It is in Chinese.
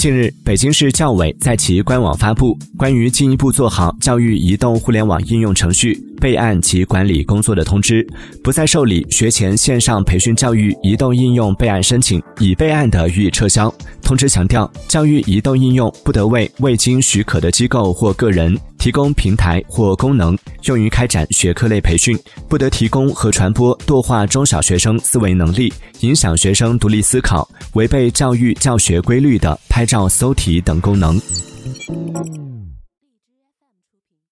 近日，北京市教委在其官网发布关于进一步做好教育移动互联网应用程序。备案及管理工作的通知，不再受理学前线上培训教育移动应用备案申请，已备案的予以撤销。通知强调，教育移动应用不得为未经许可的机构或个人提供平台或功能用于开展学科类培训，不得提供和传播惰化中小学生思维能力、影响学生独立思考、违背教育教学规律的拍照、搜题等功能。